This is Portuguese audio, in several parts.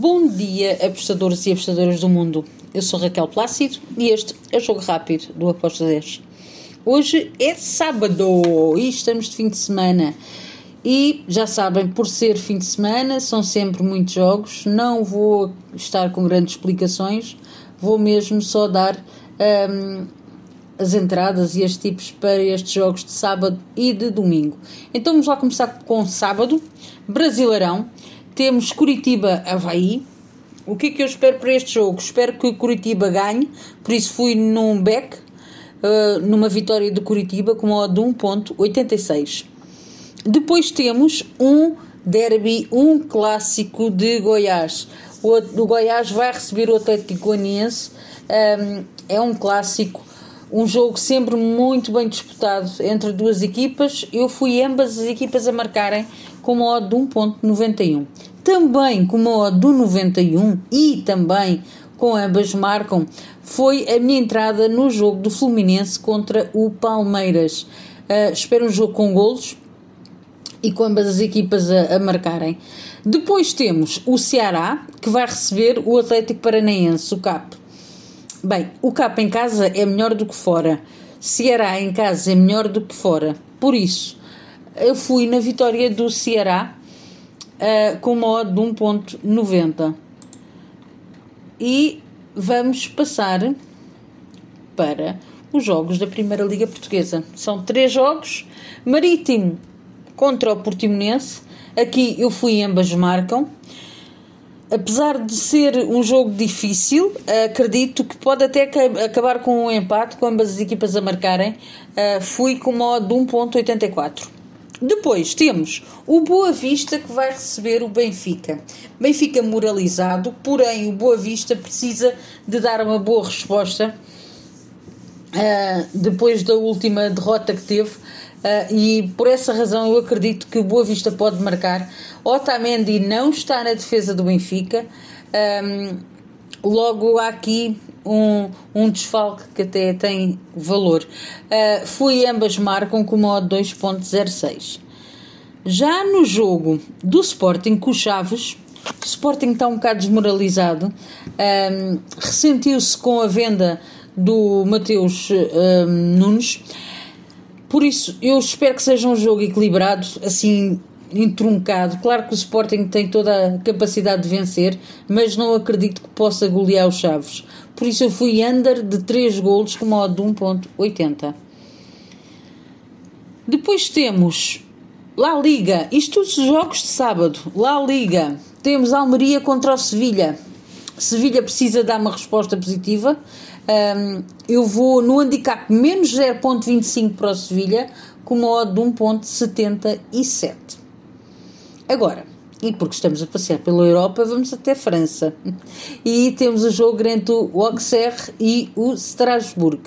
Bom dia, apostadores e apostadoras do mundo. Eu sou Raquel Plácido e este é o Jogo Rápido do Aposta 10. Hoje é sábado e estamos de fim de semana. E já sabem, por ser fim de semana, são sempre muitos jogos. Não vou estar com grandes explicações, vou mesmo só dar um, as entradas e as tipos para estes jogos de sábado e de domingo. Então vamos lá começar com sábado, Brasileirão. Temos Curitiba Havaí. O que é que eu espero para este jogo? Espero que o Curitiba ganhe, por isso fui num back, uh, numa vitória de Curitiba com uma de 1.86. Depois temos um derby, um clássico de Goiás. O, o Goiás vai receber o Atlético Goianiense. Um, é um clássico, um jogo sempre muito bem disputado entre duas equipas. Eu fui ambas as equipas a marcarem com uma odd de 1.91. Também com uma odd de 91 e também com ambas marcam, foi a minha entrada no jogo do Fluminense contra o Palmeiras. Uh, espero um jogo com golos e com ambas as equipas a, a, marcarem. Depois temos o Ceará, que vai receber o Atlético Paranaense, o CAP. Bem, o CAP em casa é melhor do que fora. Ceará em casa é melhor do que fora. Por isso, eu fui na vitória do Ceará uh, com uma odd de 1.90. E vamos passar para os jogos da Primeira Liga Portuguesa. São três jogos. Marítimo contra o Portimonense. Aqui eu fui ambas marcam. Apesar de ser um jogo difícil, acredito que pode até acabar com um empate, com ambas as equipas a marcarem. Uh, fui com uma odd de 1.84. Depois temos o Boa Vista que vai receber o Benfica. Benfica moralizado, porém o Boa Vista precisa de dar uma boa resposta uh, depois da última derrota que teve. Uh, e por essa razão eu acredito que o Boa Vista pode marcar. Otamendi não está na defesa do Benfica. Um, logo há aqui um, um desfalque que até tem valor. Uh, fui ambas marcam com modo 2.06. Já no jogo do Sporting com o Chaves, o Sporting está um bocado desmoralizado. Um, ressentiu-se com a venda do Mateus um, Nunes por isso, eu espero que seja um jogo equilibrado, assim, entruncado. Claro que o Sporting tem toda a capacidade de vencer, mas não acredito que possa golear os Chaves. Por isso, eu fui under de 3 golos com modo de 1.80. Depois temos La Liga, isto os jogos de sábado. La Liga, temos Almeria contra o Sevilha. Sevilha precisa dar uma resposta positiva. Um, eu vou no handicap menos 0.25 para o Sevilha com uma odd de 1.77. Agora, e porque estamos a passear pela Europa, vamos até França. E temos o jogo entre o Auxerre e o Strasbourg.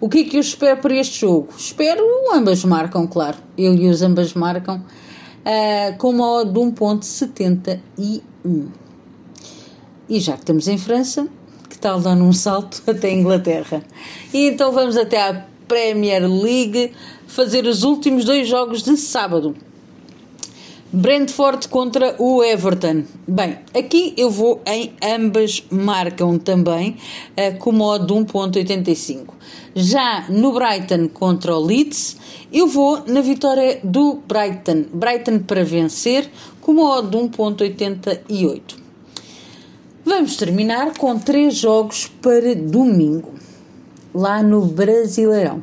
O que é que eu espero para este jogo? Espero ambas marcam, claro. Eu e os ambas marcam uh, com uma odd de 1.71. E já que estamos em França, que tal dar um salto até a Inglaterra? E então vamos até à Premier League fazer os últimos dois jogos de sábado. Brentford contra o Everton. Bem, aqui eu vou em ambas marcam também uh, com modo de 1.85. Já no Brighton contra o Leeds, eu vou na vitória do Brighton. Brighton para vencer com modo de 1.88. Vamos terminar com três jogos para domingo, lá no Brasileirão,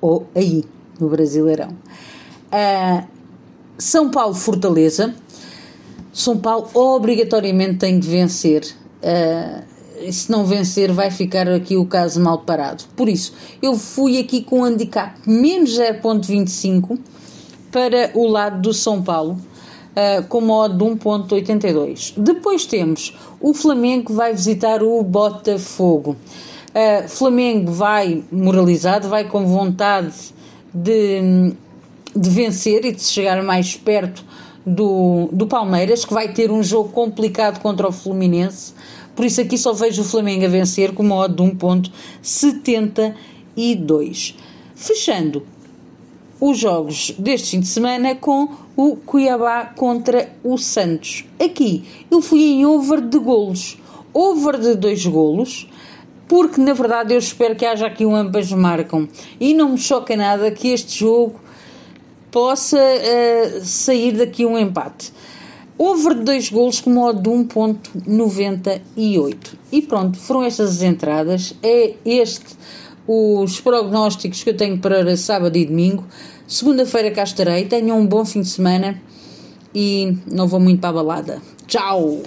ou aí no Brasileirão. Uh, São Paulo Fortaleza. São Paulo obrigatoriamente tem de vencer. Uh, se não vencer, vai ficar aqui o caso mal parado. Por isso, eu fui aqui com um handicap menos 0,25 para o lado do São Paulo uh, com modo de 1.82. Depois temos o Flamengo que vai visitar o Botafogo. Uh, Flamengo vai moralizado, vai com vontade de, de vencer e de chegar mais perto do, do Palmeiras, que vai ter um jogo complicado contra o Fluminense. Por isso aqui só vejo o Flamengo a vencer com modo de 1.72. Fechando os jogos deste fim de semana com o Cuiabá contra o Santos. Aqui eu fui em over de golos, over de dois golos, porque na verdade eu espero que haja aqui um ambas marcam e não me choca nada que este jogo possa uh, sair daqui um empate. Over de dois golos com modo de 1.98. E pronto, foram estas as entradas. É este os prognósticos que eu tenho para sábado e domingo. Segunda-feira cá estarei. Tenham um bom fim de semana e não vou muito para a balada. Tchau!